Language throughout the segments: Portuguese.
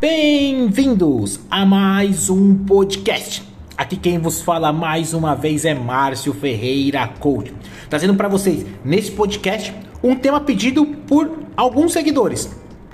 Bem-vindos a mais um podcast. Aqui quem vos fala mais uma vez é Márcio Ferreira Coach, trazendo para vocês nesse podcast um tema pedido por alguns seguidores.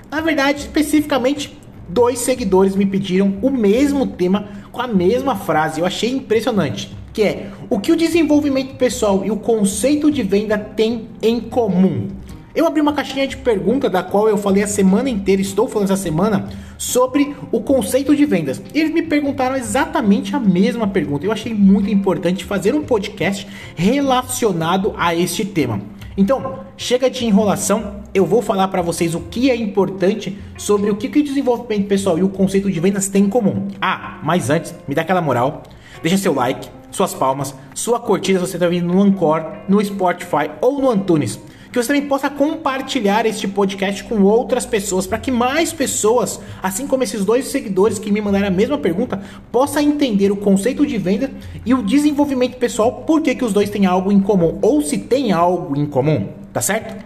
Na verdade, especificamente dois seguidores me pediram o mesmo tema com a mesma frase. Eu achei impressionante, que é o que o desenvolvimento pessoal e o conceito de venda têm em comum. Eu abri uma caixinha de pergunta da qual eu falei a semana inteira, estou falando essa semana, sobre o conceito de vendas. Eles me perguntaram exatamente a mesma pergunta. Eu achei muito importante fazer um podcast relacionado a este tema. Então, chega de enrolação, eu vou falar para vocês o que é importante sobre o que, que o desenvolvimento pessoal e o conceito de vendas têm em comum. Ah, mas antes, me dá aquela moral, deixa seu like, suas palmas, sua curtida se você está vindo no Anchor, no Spotify ou no Antunes que você também possa compartilhar este podcast com outras pessoas, para que mais pessoas, assim como esses dois seguidores que me mandaram a mesma pergunta, possa entender o conceito de venda e o desenvolvimento pessoal, por que, os dois têm algo em comum, ou se tem algo em comum, tá certo?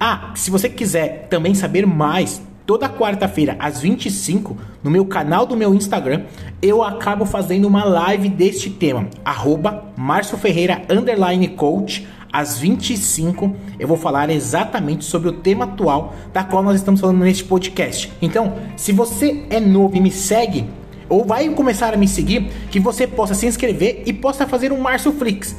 Ah, se você quiser também saber mais, toda quarta-feira às 25 no meu canal do meu Instagram, eu acabo fazendo uma live deste tema, arroba Ferreira Coach, às 25 eu vou falar exatamente sobre o tema atual da qual nós estamos falando neste podcast. Então, se você é novo e me segue, ou vai começar a me seguir, que você possa se inscrever e possa fazer um Márcio Flix.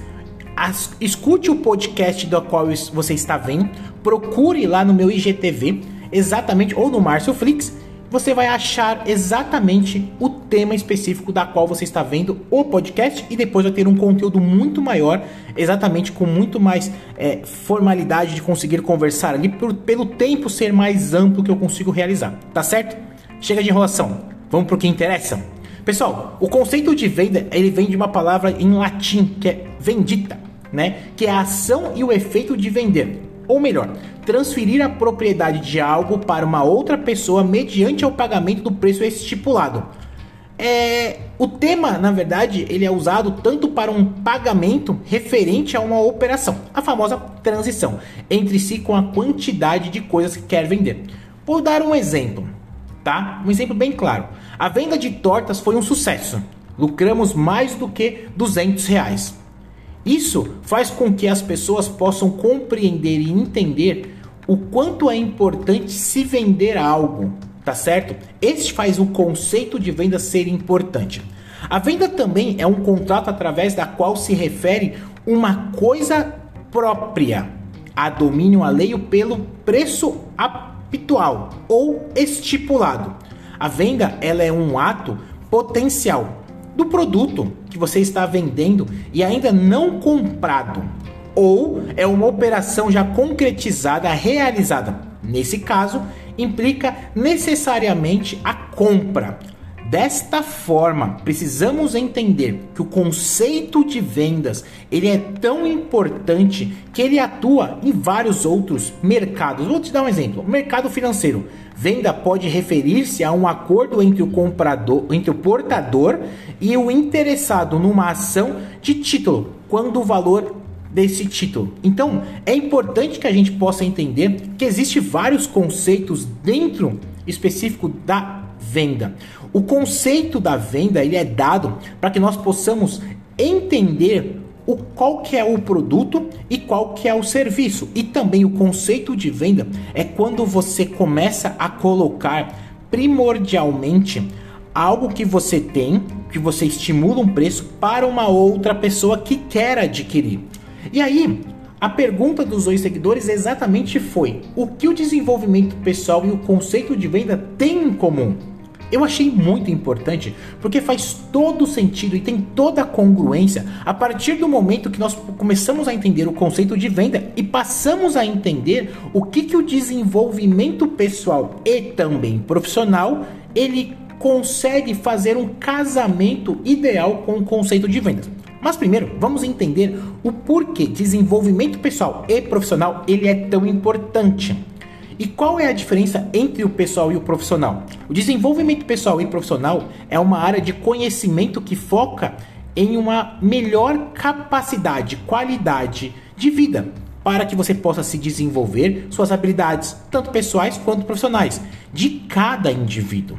As, escute o podcast do qual você está vendo, procure lá no meu IGTV, exatamente, ou no Márcio Flix, você vai achar exatamente o tema específico da qual você está vendo o podcast e depois vai ter um conteúdo muito maior, exatamente com muito mais é, formalidade de conseguir conversar ali por, pelo tempo ser mais amplo que eu consigo realizar, tá certo? Chega de enrolação, vamos para o que interessa. Pessoal, o conceito de venda ele vem de uma palavra em latim que é vendita, né? Que é a ação e o efeito de vender. Ou melhor, transferir a propriedade de algo para uma outra pessoa mediante o pagamento do preço estipulado. É, o tema, na verdade, ele é usado tanto para um pagamento referente a uma operação, a famosa transição, entre si com a quantidade de coisas que quer vender. Vou dar um exemplo, tá? Um exemplo bem claro. A venda de tortas foi um sucesso. Lucramos mais do que 200 reais. Isso faz com que as pessoas possam compreender e entender o quanto é importante se vender algo, tá certo? Este faz o conceito de venda ser importante. A venda também é um contrato através da qual se refere uma coisa própria a domínio alheio pelo preço habitual ou estipulado. A venda ela é um ato potencial do produto que você está vendendo e ainda não comprado, ou é uma operação já concretizada, realizada. Nesse caso, implica necessariamente a compra. Desta forma, precisamos entender que o conceito de vendas ele é tão importante que ele atua em vários outros mercados. Vou te dar um exemplo: mercado financeiro. Venda pode referir-se a um acordo entre o comprador, entre o portador e o interessado numa ação de título, quando o valor desse título. Então, é importante que a gente possa entender que existe vários conceitos dentro específico da venda. O conceito da venda ele é dado para que nós possamos entender o qual que é o produto e qual que é o serviço. E também o conceito de venda é quando você começa a colocar primordialmente algo que você tem, que você estimula um preço para uma outra pessoa que quer adquirir. E aí, a pergunta dos dois seguidores exatamente foi: o que o desenvolvimento pessoal e o conceito de venda têm em comum? Eu achei muito importante porque faz todo sentido e tem toda a congruência a partir do momento que nós começamos a entender o conceito de venda e passamos a entender o que, que o desenvolvimento pessoal e também profissional ele consegue fazer um casamento ideal com o conceito de vendas. Mas primeiro, vamos entender o porquê desenvolvimento pessoal e profissional ele é tão importante. E qual é a diferença entre o pessoal e o profissional? O desenvolvimento pessoal e profissional é uma área de conhecimento que foca em uma melhor capacidade, qualidade de vida, para que você possa se desenvolver suas habilidades, tanto pessoais quanto profissionais, de cada indivíduo.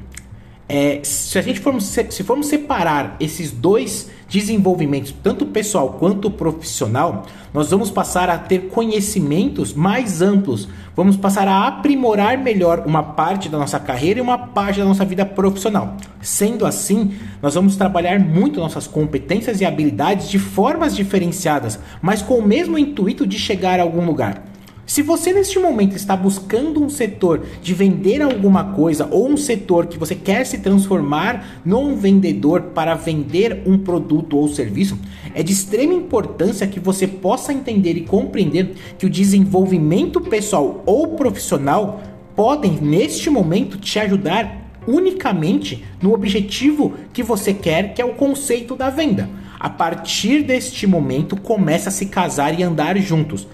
é, se a gente formos, se formos separar esses dois desenvolvimentos, tanto pessoal quanto profissional, nós vamos passar a ter conhecimentos mais amplos, vamos passar a aprimorar melhor uma parte da nossa carreira e uma parte da nossa vida profissional. Sendo assim, nós vamos trabalhar muito nossas competências e habilidades de formas diferenciadas, mas com o mesmo intuito de chegar a algum lugar. Se você neste momento está buscando um setor de vender alguma coisa ou um setor que você quer se transformar num vendedor para vender um produto ou serviço, é de extrema importância que você possa entender e compreender que o desenvolvimento pessoal ou profissional podem neste momento te ajudar unicamente no objetivo que você quer, que é o conceito da venda. A partir deste momento, começa a se casar e andar juntos.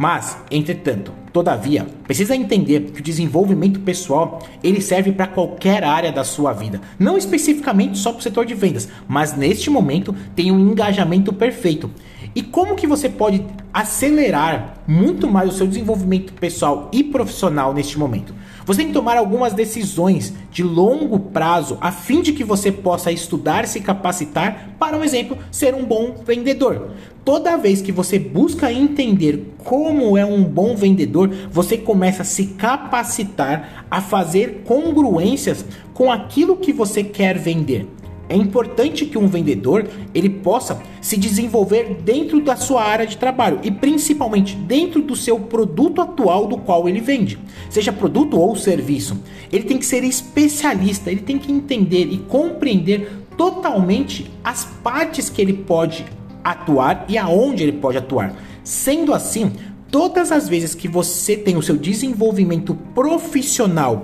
Mas, entretanto, todavia, precisa entender que o desenvolvimento pessoal ele serve para qualquer área da sua vida, não especificamente só para o setor de vendas, mas neste momento tem um engajamento perfeito. E como que você pode acelerar muito mais o seu desenvolvimento pessoal e profissional neste momento? Você tem que tomar algumas decisões de longo prazo a fim de que você possa estudar, se capacitar para, um exemplo, ser um bom vendedor. Toda vez que você busca entender como é um bom vendedor, você começa a se capacitar a fazer congruências com aquilo que você quer vender. É importante que um vendedor ele possa se desenvolver dentro da sua área de trabalho e principalmente dentro do seu produto atual do qual ele vende, seja produto ou serviço. Ele tem que ser especialista, ele tem que entender e compreender totalmente as partes que ele pode atuar e aonde ele pode atuar. Sendo assim, todas as vezes que você tem o seu desenvolvimento profissional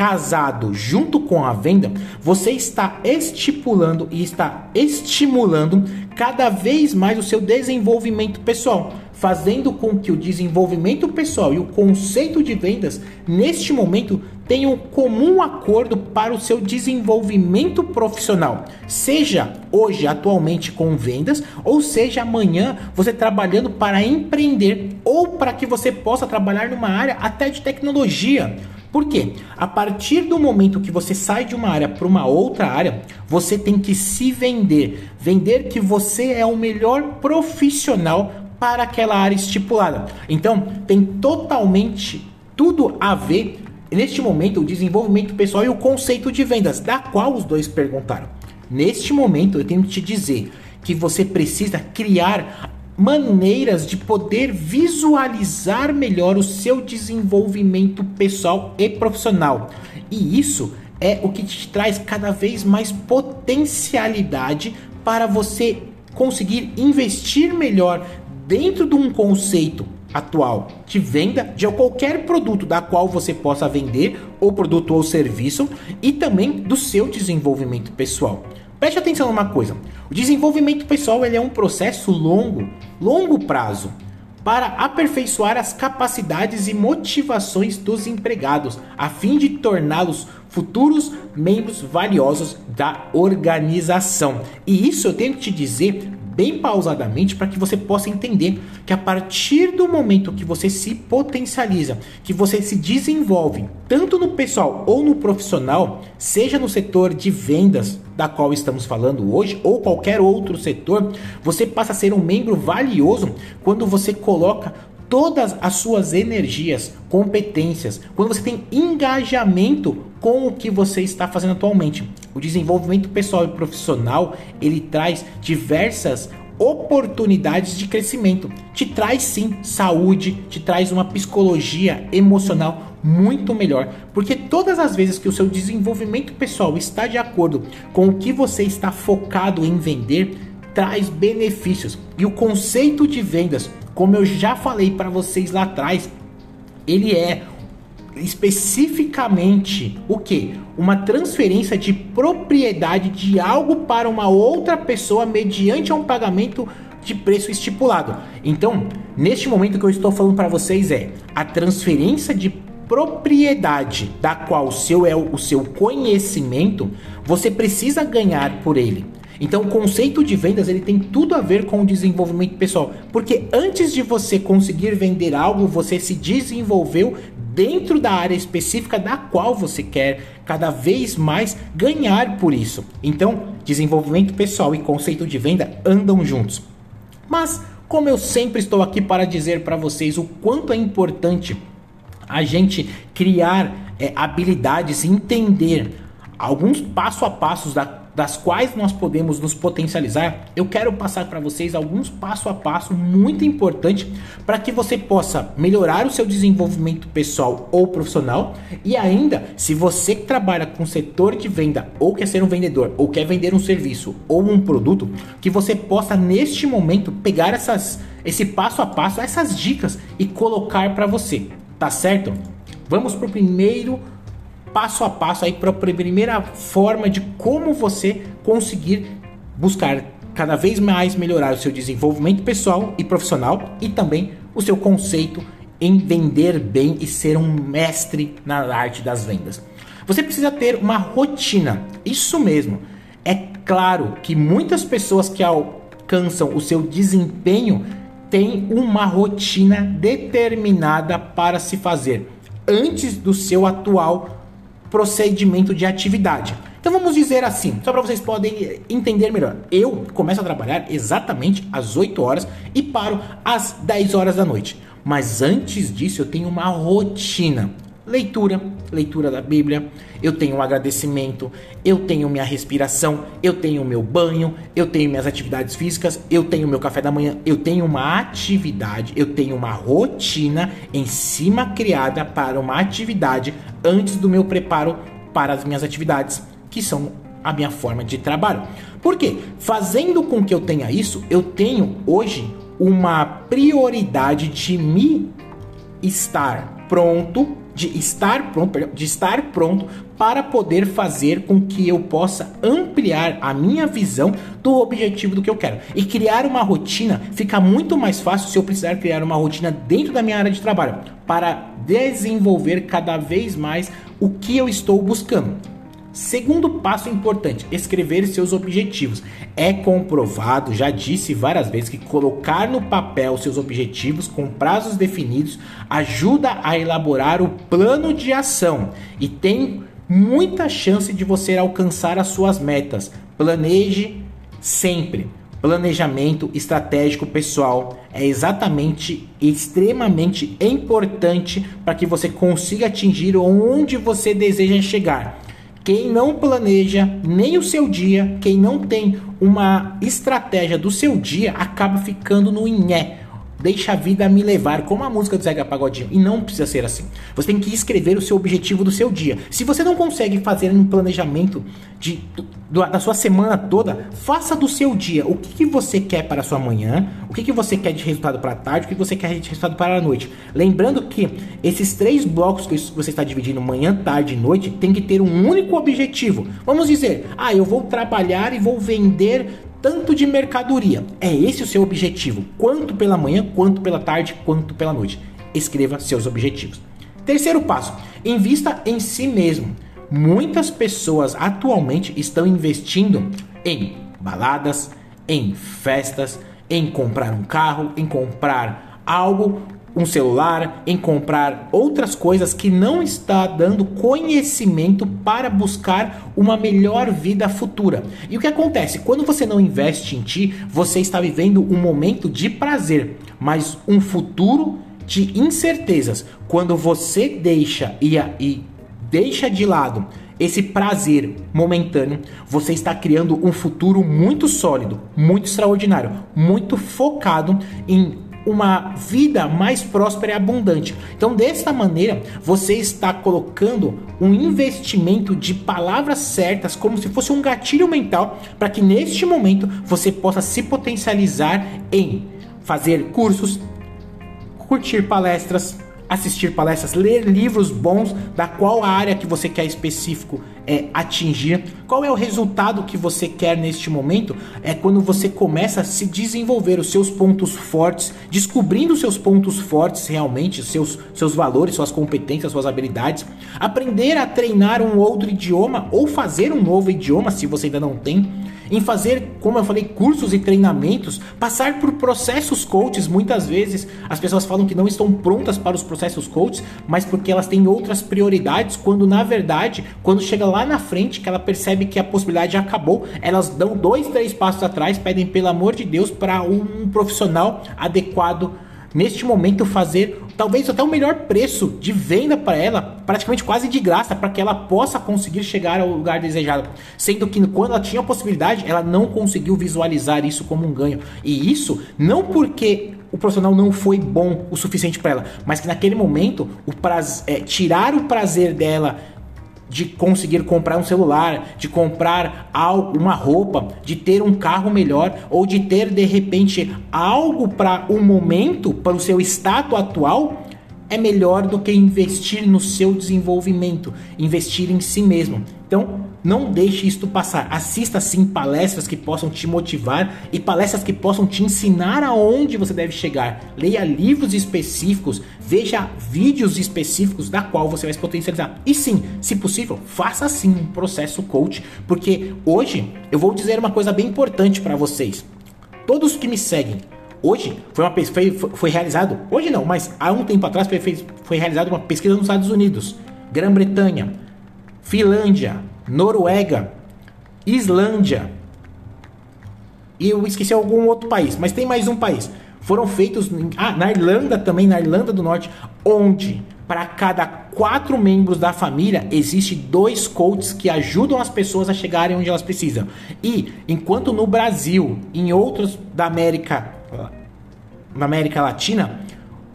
casado junto com a venda, você está estipulando e está estimulando cada vez mais o seu desenvolvimento pessoal, fazendo com que o desenvolvimento pessoal e o conceito de vendas neste momento tenham comum acordo para o seu desenvolvimento profissional, seja hoje atualmente com vendas ou seja amanhã você trabalhando para empreender ou para que você possa trabalhar numa área até de tecnologia por quê? A partir do momento que você sai de uma área para uma outra área, você tem que se vender. Vender que você é o melhor profissional para aquela área estipulada. Então, tem totalmente tudo a ver neste momento o desenvolvimento pessoal e o conceito de vendas, da qual os dois perguntaram. Neste momento, eu tenho que te dizer que você precisa criar maneiras de poder visualizar melhor o seu desenvolvimento pessoal e profissional. E isso é o que te traz cada vez mais potencialidade para você conseguir investir melhor dentro de um conceito atual de venda de qualquer produto da qual você possa vender, ou produto ou serviço, e também do seu desenvolvimento pessoal. Preste atenção numa coisa: o desenvolvimento pessoal ele é um processo longo, longo prazo, para aperfeiçoar as capacidades e motivações dos empregados, a fim de torná-los futuros membros valiosos da organização. E isso eu tenho que te dizer bem pausadamente para que você possa entender que a partir do momento que você se potencializa, que você se desenvolve, tanto no pessoal ou no profissional, seja no setor de vendas, da qual estamos falando hoje, ou qualquer outro setor, você passa a ser um membro valioso quando você coloca todas as suas energias, competências, quando você tem engajamento com o que você está fazendo atualmente. O desenvolvimento pessoal e profissional, ele traz diversas oportunidades de crescimento. Te traz sim saúde, te traz uma psicologia emocional muito melhor, porque todas as vezes que o seu desenvolvimento pessoal está de acordo com o que você está focado em vender, traz benefícios. E o conceito de vendas como eu já falei para vocês lá atrás, ele é especificamente o que? Uma transferência de propriedade de algo para uma outra pessoa mediante um pagamento de preço estipulado. Então, neste momento que eu estou falando para vocês é a transferência de propriedade da qual o seu é o seu conhecimento, você precisa ganhar por ele. Então, o conceito de vendas ele tem tudo a ver com o desenvolvimento pessoal, porque antes de você conseguir vender algo, você se desenvolveu dentro da área específica da qual você quer cada vez mais ganhar por isso. Então, desenvolvimento pessoal e conceito de venda andam juntos. Mas, como eu sempre estou aqui para dizer para vocês o quanto é importante a gente criar é, habilidades, entender alguns passo a passos da das quais nós podemos nos potencializar, eu quero passar para vocês alguns passo a passo muito importante para que você possa melhorar o seu desenvolvimento pessoal ou profissional e ainda, se você trabalha com setor de venda ou quer ser um vendedor ou quer vender um serviço ou um produto, que você possa neste momento pegar essas esse passo a passo, essas dicas e colocar para você, tá certo? Vamos para o primeiro passo a passo aí para a primeira forma de como você conseguir buscar cada vez mais melhorar o seu desenvolvimento pessoal e profissional e também o seu conceito em vender bem e ser um mestre na arte das vendas. Você precisa ter uma rotina. Isso mesmo. É claro que muitas pessoas que alcançam o seu desempenho têm uma rotina determinada para se fazer antes do seu atual procedimento de atividade. Então vamos dizer assim, só para vocês poderem entender melhor. Eu começo a trabalhar exatamente às 8 horas e paro às 10 horas da noite. Mas antes disso eu tenho uma rotina. Leitura, leitura da Bíblia, eu tenho um agradecimento, eu tenho minha respiração, eu tenho meu banho, eu tenho minhas atividades físicas, eu tenho meu café da manhã, eu tenho uma atividade, eu tenho uma rotina em cima criada para uma atividade antes do meu preparo para as minhas atividades, que são a minha forma de trabalho. Por quê? Fazendo com que eu tenha isso, eu tenho hoje uma prioridade de me estar pronto de estar pronto, de estar pronto para poder fazer com que eu possa ampliar a minha visão do objetivo do que eu quero. E criar uma rotina fica muito mais fácil se eu precisar criar uma rotina dentro da minha área de trabalho para desenvolver cada vez mais o que eu estou buscando. Segundo passo importante: escrever seus objetivos. É comprovado, já disse várias vezes, que colocar no papel seus objetivos com prazos definidos ajuda a elaborar o plano de ação e tem muita chance de você alcançar as suas metas. Planeje sempre. Planejamento estratégico pessoal é exatamente extremamente importante para que você consiga atingir onde você deseja chegar. Quem não planeja nem o seu dia, quem não tem uma estratégia do seu dia, acaba ficando no inhé. Deixa a vida me levar, como a música do Zeca Pagodinho. E não precisa ser assim. Você tem que escrever o seu objetivo do seu dia. Se você não consegue fazer um planejamento de, da sua semana toda, faça do seu dia. O que, que você quer para a sua manhã, o que, que você quer de resultado para a tarde, o que você quer de resultado para a noite. Lembrando que esses três blocos que você está dividindo manhã, tarde e noite tem que ter um único objetivo. Vamos dizer, ah, eu vou trabalhar e vou vender tanto de mercadoria. É esse o seu objetivo, quanto pela manhã, quanto pela tarde, quanto pela noite. Escreva seus objetivos. Terceiro passo: invista em si mesmo. Muitas pessoas atualmente estão investindo em baladas, em festas, em comprar um carro, em comprar algo um celular, em comprar outras coisas que não está dando conhecimento para buscar uma melhor vida futura. E o que acontece? Quando você não investe em ti, você está vivendo um momento de prazer, mas um futuro de incertezas. Quando você deixa e, e deixa de lado esse prazer momentâneo, você está criando um futuro muito sólido, muito extraordinário, muito focado em uma vida mais próspera e abundante. Então, desta maneira, você está colocando um investimento de palavras certas, como se fosse um gatilho mental, para que neste momento você possa se potencializar em fazer cursos, curtir palestras, assistir palestras, ler livros bons da qual área que você quer específico é, atingir? Qual é o resultado que você quer neste momento? É quando você começa a se desenvolver os seus pontos fortes, descobrindo os seus pontos fortes realmente, seus, seus valores, suas competências, suas habilidades, aprender a treinar um outro idioma ou fazer um novo idioma se você ainda não tem em fazer, como eu falei, cursos e treinamentos, passar por processos coaches. Muitas vezes as pessoas falam que não estão prontas para os processos coaches, mas porque elas têm outras prioridades, quando na verdade, quando chega lá na frente, que ela percebe que a possibilidade acabou, elas dão dois, três passos atrás, pedem pelo amor de Deus para um profissional adequado neste momento fazer talvez até o melhor preço de venda para ela, praticamente quase de graça, para que ela possa conseguir chegar ao lugar desejado. Sendo que quando ela tinha a possibilidade, ela não conseguiu visualizar isso como um ganho. E isso não porque o profissional não foi bom o suficiente para ela, mas que naquele momento o prazer, é, tirar o prazer dela de conseguir comprar um celular, de comprar algo, uma roupa, de ter um carro melhor ou de ter de repente algo para o um momento, para o seu estado atual, é melhor do que investir no seu desenvolvimento, investir em si mesmo. Então, não deixe isto passar. Assista sim palestras que possam te motivar e palestras que possam te ensinar aonde você deve chegar. Leia livros específicos, veja vídeos específicos da qual você vai se potencializar. E sim, se possível, faça sim um processo coach, porque hoje eu vou dizer uma coisa bem importante para vocês. Todos que me seguem, Hoje foi, uma, foi, foi realizado, hoje não, mas há um tempo atrás foi, foi realizada uma pesquisa nos Estados Unidos, Grã-Bretanha, Finlândia, Noruega, Islândia e eu esqueci algum outro país, mas tem mais um país. Foram feitos ah, na Irlanda também, na Irlanda do Norte, onde para cada quatro membros da família existe dois coaches que ajudam as pessoas a chegarem onde elas precisam. E enquanto no Brasil, em outros da América, na América Latina,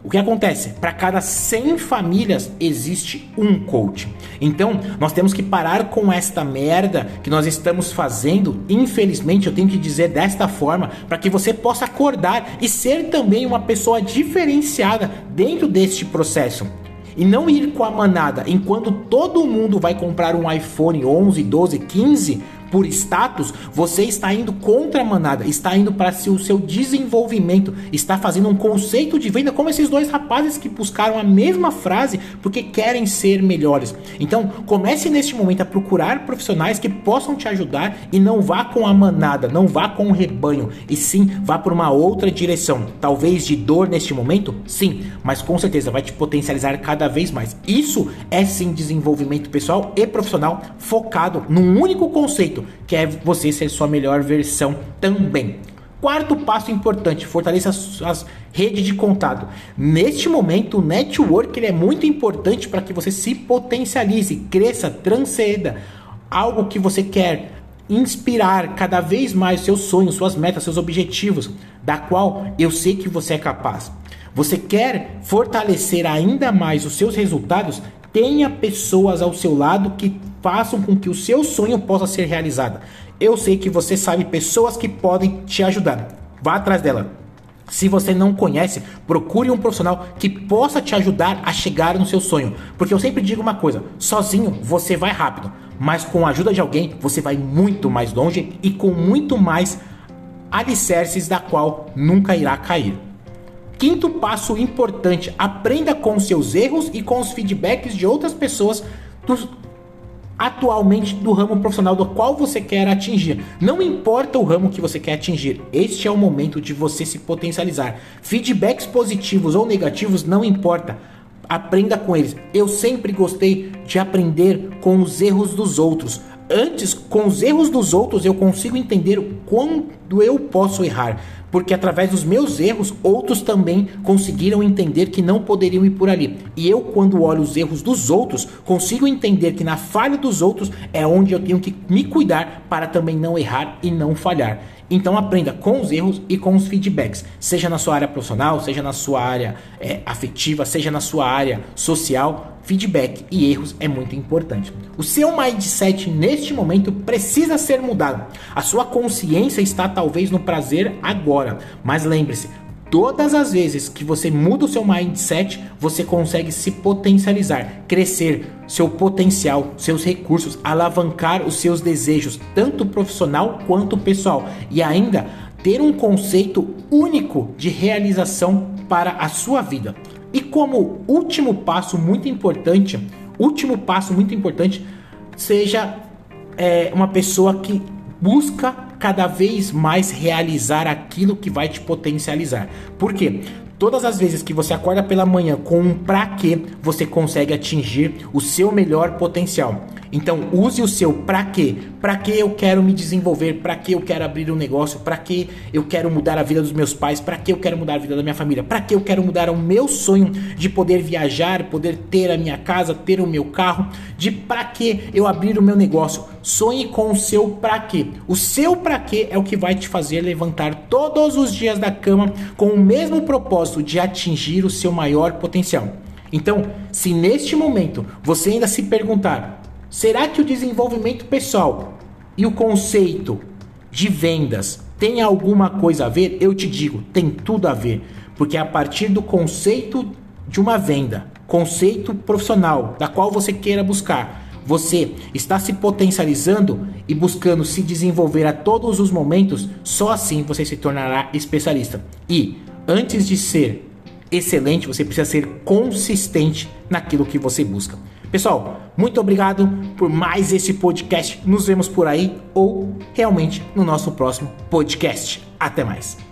o que acontece? Para cada 100 famílias existe um coach. Então, nós temos que parar com esta merda que nós estamos fazendo. Infelizmente, eu tenho que dizer desta forma para que você possa acordar e ser também uma pessoa diferenciada dentro deste processo. E não ir com a manada enquanto todo mundo vai comprar um iPhone 11, 12, 15 por status, você está indo contra a manada, está indo para o seu desenvolvimento, está fazendo um conceito de venda como esses dois rapazes que buscaram a mesma frase porque querem ser melhores. Então, comece neste momento a procurar profissionais que possam te ajudar e não vá com a manada, não vá com o rebanho, e sim vá por uma outra direção. Talvez de dor neste momento, sim, mas com certeza vai te potencializar cada vez mais. Isso é sim desenvolvimento pessoal e profissional focado num único conceito jeito, que é você ser sua melhor versão também. Quarto passo importante, fortaleça as, as redes de contato. Neste momento, o network é muito importante para que você se potencialize, cresça, transcenda algo que você quer inspirar cada vez mais seus sonhos, suas metas, seus objetivos, da qual eu sei que você é capaz. Você quer fortalecer ainda mais os seus resultados? Tenha pessoas ao seu lado que façam com que o seu sonho possa ser realizado. Eu sei que você sabe pessoas que podem te ajudar. Vá atrás dela. Se você não conhece, procure um profissional que possa te ajudar a chegar no seu sonho. Porque eu sempre digo uma coisa: sozinho você vai rápido, mas com a ajuda de alguém você vai muito mais longe e com muito mais alicerces da qual nunca irá cair. Quinto passo importante: aprenda com seus erros e com os feedbacks de outras pessoas atualmente do ramo profissional do qual você quer atingir. Não importa o ramo que você quer atingir, este é o momento de você se potencializar. Feedbacks positivos ou negativos não importa. Aprenda com eles. Eu sempre gostei de aprender com os erros dos outros. Antes, com os erros dos outros, eu consigo entender quando eu posso errar porque através dos meus erros, outros também conseguiram entender que não poderiam ir por ali. E eu, quando olho os erros dos outros, consigo entender que na falha dos outros é onde eu tenho que me cuidar para também não errar e não falhar. Então aprenda com os erros e com os feedbacks, seja na sua área profissional, seja na sua área é, afetiva, seja na sua área social. Feedback e erros é muito importante. O seu mindset neste momento precisa ser mudado. A sua consciência está talvez no prazer agora, mas lembre-se, Todas as vezes que você muda o seu mindset, você consegue se potencializar, crescer seu potencial, seus recursos, alavancar os seus desejos, tanto profissional quanto pessoal, e ainda ter um conceito único de realização para a sua vida. E como último passo muito importante, último passo muito importante, seja é, uma pessoa que busca cada vez mais realizar aquilo que vai te potencializar. Por quê? Todas as vezes que você acorda pela manhã com um pra quê, você consegue atingir o seu melhor potencial. Então, use o seu para quê? Para que eu quero me desenvolver? Para que eu quero abrir um negócio? Para que eu quero mudar a vida dos meus pais? Para que eu quero mudar a vida da minha família? Para que eu quero mudar o meu sonho de poder viajar, poder ter a minha casa, ter o meu carro? De para que eu abrir o meu negócio? Sonhe com o seu para quê. O seu para quê é o que vai te fazer levantar todos os dias da cama com o mesmo propósito de atingir o seu maior potencial. Então, se neste momento você ainda se perguntar Será que o desenvolvimento pessoal e o conceito de vendas tem alguma coisa a ver? Eu te digo, tem tudo a ver, porque é a partir do conceito de uma venda, conceito profissional, da qual você queira buscar, você está se potencializando e buscando se desenvolver a todos os momentos, só assim você se tornará especialista. E antes de ser excelente, você precisa ser consistente naquilo que você busca. Pessoal, muito obrigado por mais esse podcast. Nos vemos por aí ou realmente no nosso próximo podcast. Até mais.